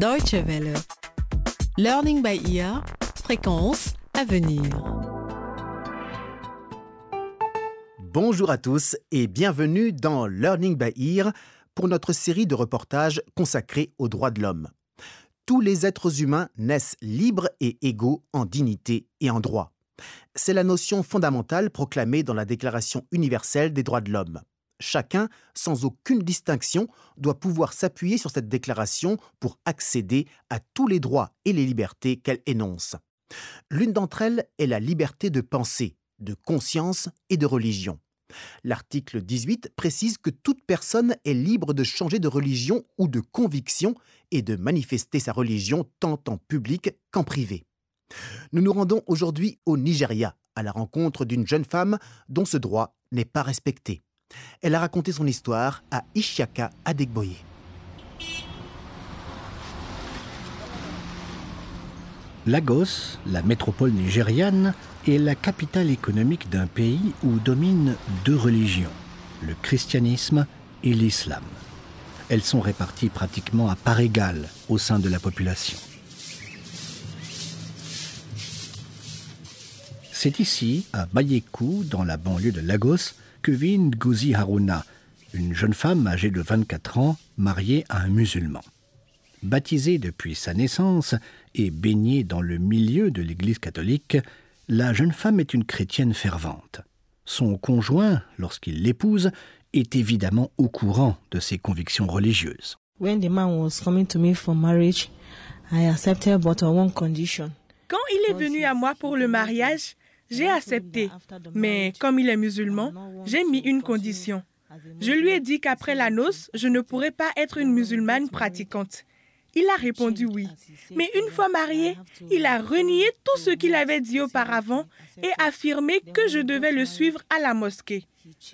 Deutsche Welle. Learning by ear, fréquence à venir. Bonjour à tous et bienvenue dans Learning by Ear pour notre série de reportages consacrés aux droits de l'homme. Tous les êtres humains naissent libres et égaux en dignité et en droit. C'est la notion fondamentale proclamée dans la Déclaration universelle des droits de l'homme. Chacun, sans aucune distinction, doit pouvoir s'appuyer sur cette déclaration pour accéder à tous les droits et les libertés qu'elle énonce. L'une d'entre elles est la liberté de pensée, de conscience et de religion. L'article 18 précise que toute personne est libre de changer de religion ou de conviction et de manifester sa religion tant en public qu'en privé. Nous nous rendons aujourd'hui au Nigeria, à la rencontre d'une jeune femme dont ce droit n'est pas respecté. Elle a raconté son histoire à Ishiaka Adegboye. Lagos, la métropole nigériane, est la capitale économique d'un pays où dominent deux religions, le christianisme et l'islam. Elles sont réparties pratiquement à part égale au sein de la population. C'est ici, à Bayekou, dans la banlieue de Lagos, que vit Nguzi Haruna, une jeune femme âgée de 24 ans, mariée à un musulman. Baptisée depuis sa naissance et baignée dans le milieu de l'Église catholique, la jeune femme est une chrétienne fervente. Son conjoint, lorsqu'il l'épouse, est évidemment au courant de ses convictions religieuses. When the man was coming to me for marriage, I accepted but on one condition. Quand il est venu à moi pour le mariage, j'ai accepté. Mais comme il est musulman, j'ai mis une condition. Je lui ai dit qu'après la noce, je ne pourrais pas être une musulmane pratiquante. Il a répondu oui. Mais une fois marié, il a renié tout ce qu'il avait dit auparavant et affirmé que je devais le suivre à la mosquée.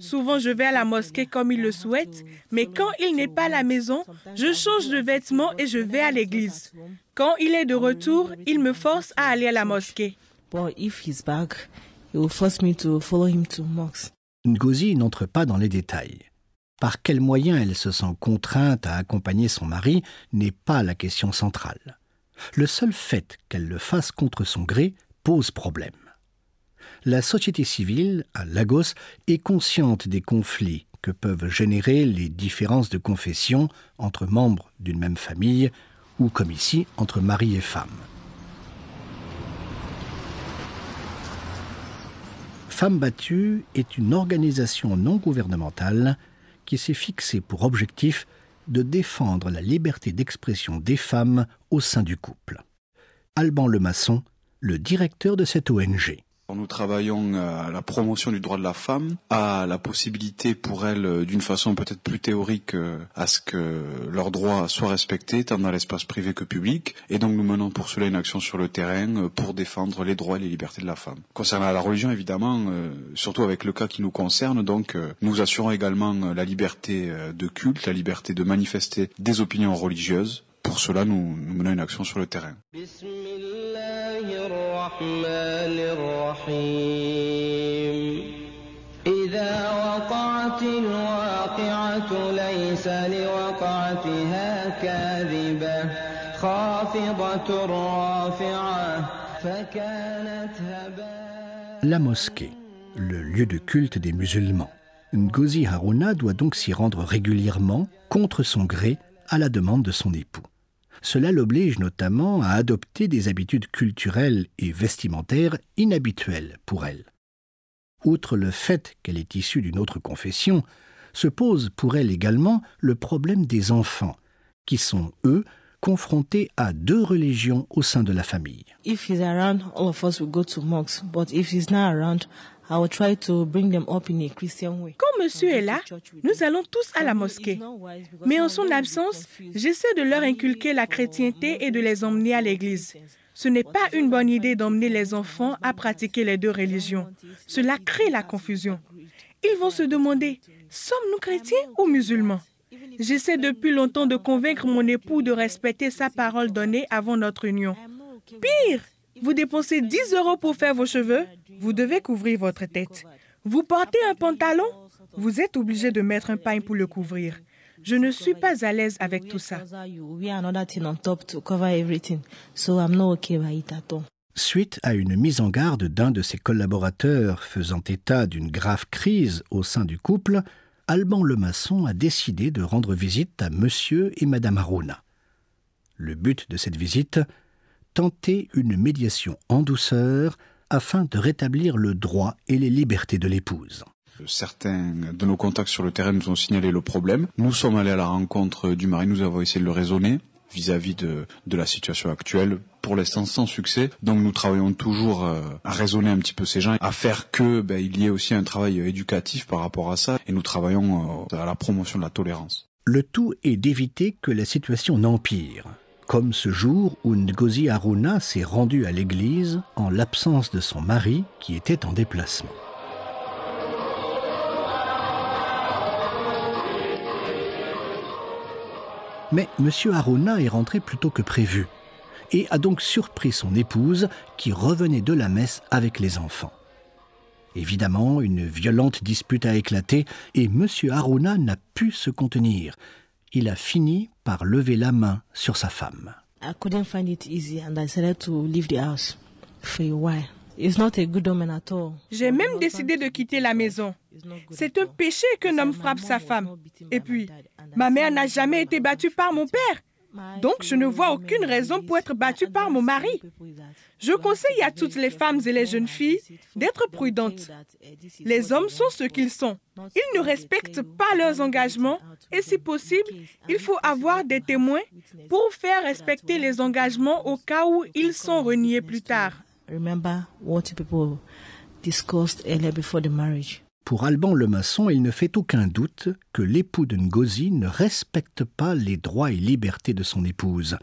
Souvent, je vais à la mosquée comme il le souhaite, mais quand il n'est pas à la maison, je change de vêtements et je vais à l'église. Quand il est de retour, il me force à aller à la mosquée. Ngozi n'entre pas dans les détails. Par quels moyens elle se sent contrainte à accompagner son mari n'est pas la question centrale. Le seul fait qu'elle le fasse contre son gré pose problème. La société civile, à Lagos, est consciente des conflits que peuvent générer les différences de confession entre membres d'une même famille ou, comme ici, entre mari et femme. Femmes battues est une organisation non gouvernementale qui s'est fixée pour objectif de défendre la liberté d'expression des femmes au sein du couple. Alban Lemasson, le directeur de cette ONG. Nous travaillons à la promotion du droit de la femme, à la possibilité pour elles, d'une façon peut-être plus théorique, à ce que leurs droits soient respectés, tant dans l'espace privé que public. Et donc nous menons pour cela une action sur le terrain pour défendre les droits et les libertés de la femme. Concernant la religion, évidemment, surtout avec le cas qui nous concerne, donc nous assurons également la liberté de culte, la liberté de manifester des opinions religieuses. Pour cela, nous menons une action sur le terrain. الرحمن الرحيم إذا وقعت الواقعة ليس لوقعتها كاذبة خافضة رافعة فكانت هباء La mosquée, le lieu de culte des musulmans. Ngozi Haruna doit donc s'y rendre régulièrement, contre son gré, à la demande de son époux. Cela l'oblige notamment à adopter des habitudes culturelles et vestimentaires inhabituelles pour elle. Outre le fait qu'elle est issue d'une autre confession, se pose pour elle également le problème des enfants, qui sont, eux, confrontés à deux religions au sein de la famille. If he's around, all of us will go to mosque. But if he's not around, I will try to bring them up in a Christian way. Quand monsieur est là, nous allons tous à la mosquée. Mais en son absence, j'essaie de leur inculquer la chrétienté et de les emmener à l'église. Ce n'est pas une bonne idée d'emmener les enfants à pratiquer les deux religions. Cela crée la confusion. Ils vont se demander, sommes-nous chrétiens ou musulmans? J'essaie depuis longtemps de convaincre mon époux de respecter sa parole donnée avant notre union. Pire, vous dépensez 10 euros pour faire vos cheveux, vous devez couvrir votre tête. Vous portez un pantalon, vous êtes obligé de mettre un pain pour le couvrir. Je ne suis pas à l'aise avec tout ça. Suite à une mise en garde d'un de ses collaborateurs faisant état d'une grave crise au sein du couple, Alban Lemasson a décidé de rendre visite à monsieur et madame Arona. Le but de cette visite tenter une médiation en douceur afin de rétablir le droit et les libertés de l'épouse. Certains de nos contacts sur le terrain nous ont signalé le problème. Nous sommes allés à la rencontre du mari, nous avons essayé de le raisonner vis-à-vis de, de, la situation actuelle, pour l'instant sans succès. Donc nous travaillons toujours euh, à raisonner un petit peu ces gens, à faire que ben, il y ait aussi un travail éducatif par rapport à ça, et nous travaillons euh, à la promotion de la tolérance. Le tout est d'éviter que la situation n'empire, comme ce jour où Ngozi Aruna s'est rendue à l'église en l'absence de son mari qui était en déplacement. Mais M. Aruna est rentré plus tôt que prévu et a donc surpris son épouse qui revenait de la messe avec les enfants. Évidemment, une violente dispute a éclaté et M. Aruna n'a pu se contenir. Il a fini par lever la main sur sa femme. J'ai même décidé de quitter la maison. C'est un péché qu'un homme frappe sa femme. Et puis, ma mère n'a jamais été battue par mon père. Donc, je ne vois aucune raison pour être battue par mon mari. Je conseille à toutes les femmes et les jeunes filles d'être prudentes. Les hommes sont ce qu'ils sont. Ils ne respectent pas leurs engagements et si possible, il faut avoir des témoins pour faire respecter les engagements au cas où ils sont reniés plus tard. Pour Alban Lemasson, il ne fait aucun doute que l'époux de Ngozi ne respecte pas les droits et libertés de son épouse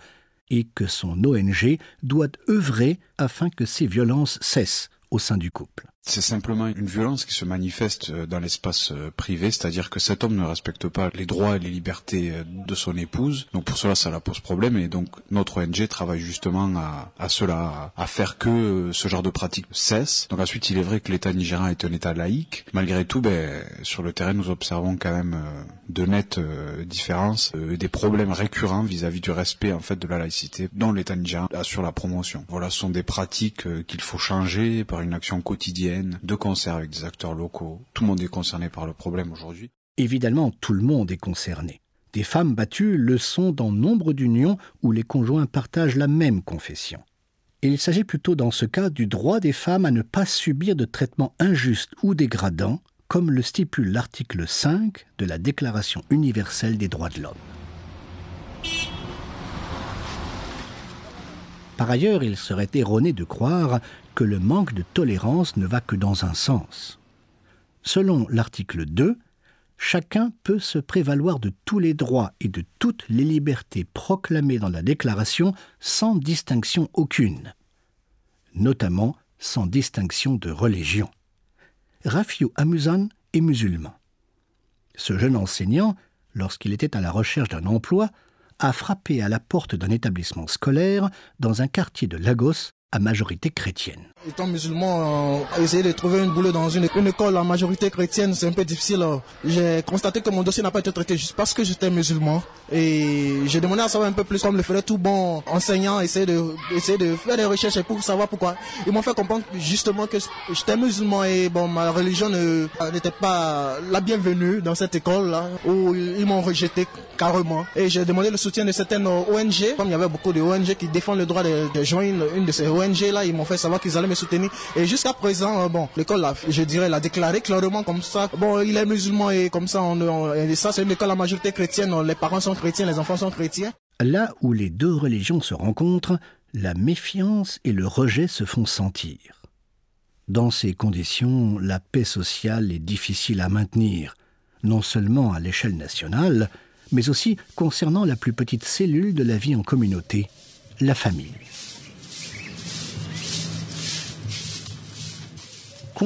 et que son ONG doit œuvrer afin que ces violences cessent au sein du couple. C'est simplement une violence qui se manifeste euh, dans l'espace euh, privé, c'est-à-dire que cet homme ne respecte pas les droits et les libertés euh, de son épouse. Donc pour cela, ça la pose problème et donc notre ONG travaille justement à, à cela, à faire que ce genre de pratique cesse. Donc ensuite, il est vrai que l'État nigérian est un État laïque. Malgré tout, ben, sur le terrain, nous observons quand même de nettes différences, des problèmes récurrents vis-à-vis -vis du respect en fait de la laïcité dont l'État nigérian assure la promotion. Voilà, ce sont des pratiques qu'il faut changer par une action quotidienne de concert avec des acteurs locaux. Tout le monde est concerné par le problème aujourd'hui. Évidemment, tout le monde est concerné. Des femmes battues le sont dans nombre d'unions où les conjoints partagent la même confession. Il s'agit plutôt dans ce cas du droit des femmes à ne pas subir de traitements injustes ou dégradants, comme le stipule l'article 5 de la Déclaration universelle des droits de l'homme. Par ailleurs, il serait erroné de croire que le manque de tolérance ne va que dans un sens. Selon l'article 2, chacun peut se prévaloir de tous les droits et de toutes les libertés proclamées dans la déclaration sans distinction aucune, notamment sans distinction de religion. Rafiou Amuzan est musulman. Ce jeune enseignant, lorsqu'il était à la recherche d'un emploi, a frappé à la porte d'un établissement scolaire dans un quartier de Lagos majorité chrétienne. Étant musulman, euh, essayer de trouver une boulot dans une, école à majorité chrétienne, c'est un peu difficile. J'ai constaté que mon dossier n'a pas été traité juste parce que j'étais musulman. Et j'ai demandé à savoir un peu plus comme le ferait tout bon enseignant, essayer de, essayer de faire des recherches pour savoir pourquoi. Ils m'ont fait comprendre justement que j'étais musulman et bon, ma religion n'était pas la bienvenue dans cette école-là, où ils m'ont rejeté carrément. Et j'ai demandé le soutien de certaines ONG, comme il y avait beaucoup de ONG qui défendent le droit de, de joindre une de ces ONG là, ils m'ont fait savoir qu'ils allaient me soutenir. Et jusqu'à présent, euh, bon, l'école, je dirais, l'a déclaré clairement comme ça. Bon, il est musulman et comme ça, on, on, et ça, c'est une école à majorité chrétienne. Les parents sont chrétiens, les enfants sont chrétiens. Là où les deux religions se rencontrent, la méfiance et le rejet se font sentir. Dans ces conditions, la paix sociale est difficile à maintenir, non seulement à l'échelle nationale, mais aussi concernant la plus petite cellule de la vie en communauté, la famille.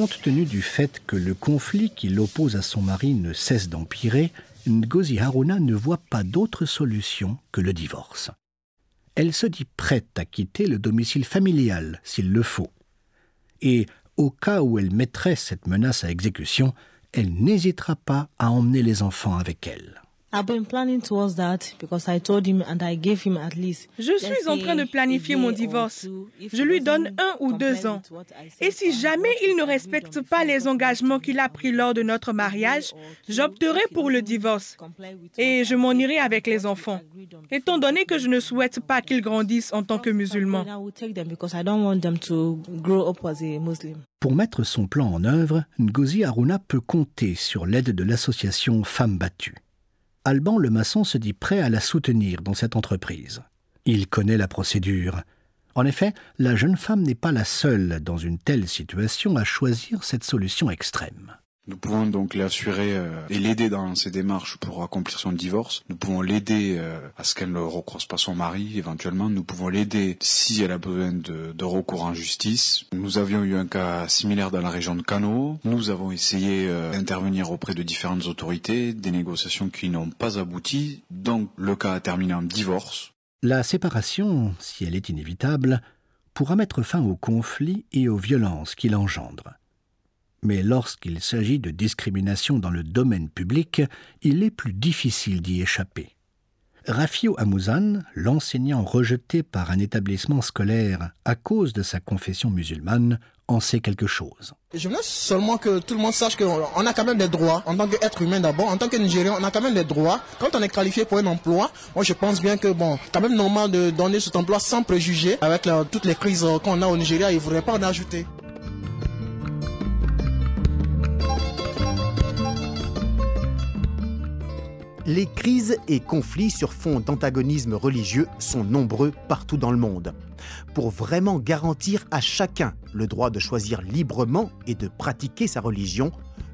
Compte tenu du fait que le conflit qui l'oppose à son mari ne cesse d'empirer, Ngozi Haruna ne voit pas d'autre solution que le divorce. Elle se dit prête à quitter le domicile familial s'il le faut. Et au cas où elle mettrait cette menace à exécution, elle n'hésitera pas à emmener les enfants avec elle. Je suis en train de planifier mon divorce. Je lui donne un ou deux ans. Et si jamais il ne respecte pas les engagements qu'il a pris lors de notre mariage, j'opterai pour le divorce. Et je m'en irai avec les enfants, étant donné que je ne souhaite pas qu'ils grandissent en tant que musulmans. Pour mettre son plan en œuvre, Ngozi Aruna peut compter sur l'aide de l'association Femmes battues. Alban le maçon se dit prêt à la soutenir dans cette entreprise. Il connaît la procédure. En effet, la jeune femme n'est pas la seule dans une telle situation à choisir cette solution extrême. Nous pouvons donc l'assurer euh, et l'aider dans ses démarches pour accomplir son divorce. Nous pouvons l'aider euh, à ce qu'elle ne recroise pas son mari éventuellement. Nous pouvons l'aider si elle a besoin de, de, recours en justice. Nous avions eu un cas similaire dans la région de Cano. Nous avons essayé euh, d'intervenir auprès de différentes autorités, des négociations qui n'ont pas abouti. Donc le cas a terminé en divorce. La séparation, si elle est inévitable, pourra mettre fin au conflit et aux violences qu'il engendre mais lorsqu'il s'agit de discrimination dans le domaine public, il est plus difficile d'y échapper. Rafio Amouzan, l'enseignant rejeté par un établissement scolaire à cause de sa confession musulmane, en sait quelque chose. Je veux seulement que tout le monde sache qu'on a quand même des droits en tant qu'être humain d'abord, en tant que Nigérien, on a quand même des droits. Quand on est qualifié pour un emploi, moi je pense bien que bon, quand même normal de donner cet emploi sans préjugés. Avec toutes les crises qu'on a au Nigeria, il ne faudrait pas en ajouter. Les crises et conflits sur fond d'antagonisme religieux sont nombreux partout dans le monde. Pour vraiment garantir à chacun le droit de choisir librement et de pratiquer sa religion,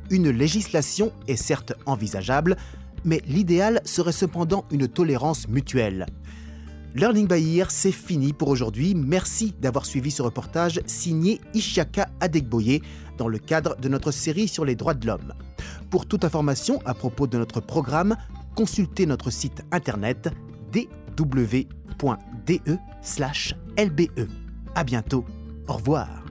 une législation est certes envisageable, mais l'idéal serait cependant une tolérance mutuelle. Learning by Ear, c'est fini pour aujourd'hui. Merci d'avoir suivi ce reportage signé Ishiaka Adegboye dans le cadre de notre série sur les droits de l'homme. Pour toute information à propos de notre programme, consultez notre site internet dw.de/lbe. À bientôt. Au revoir.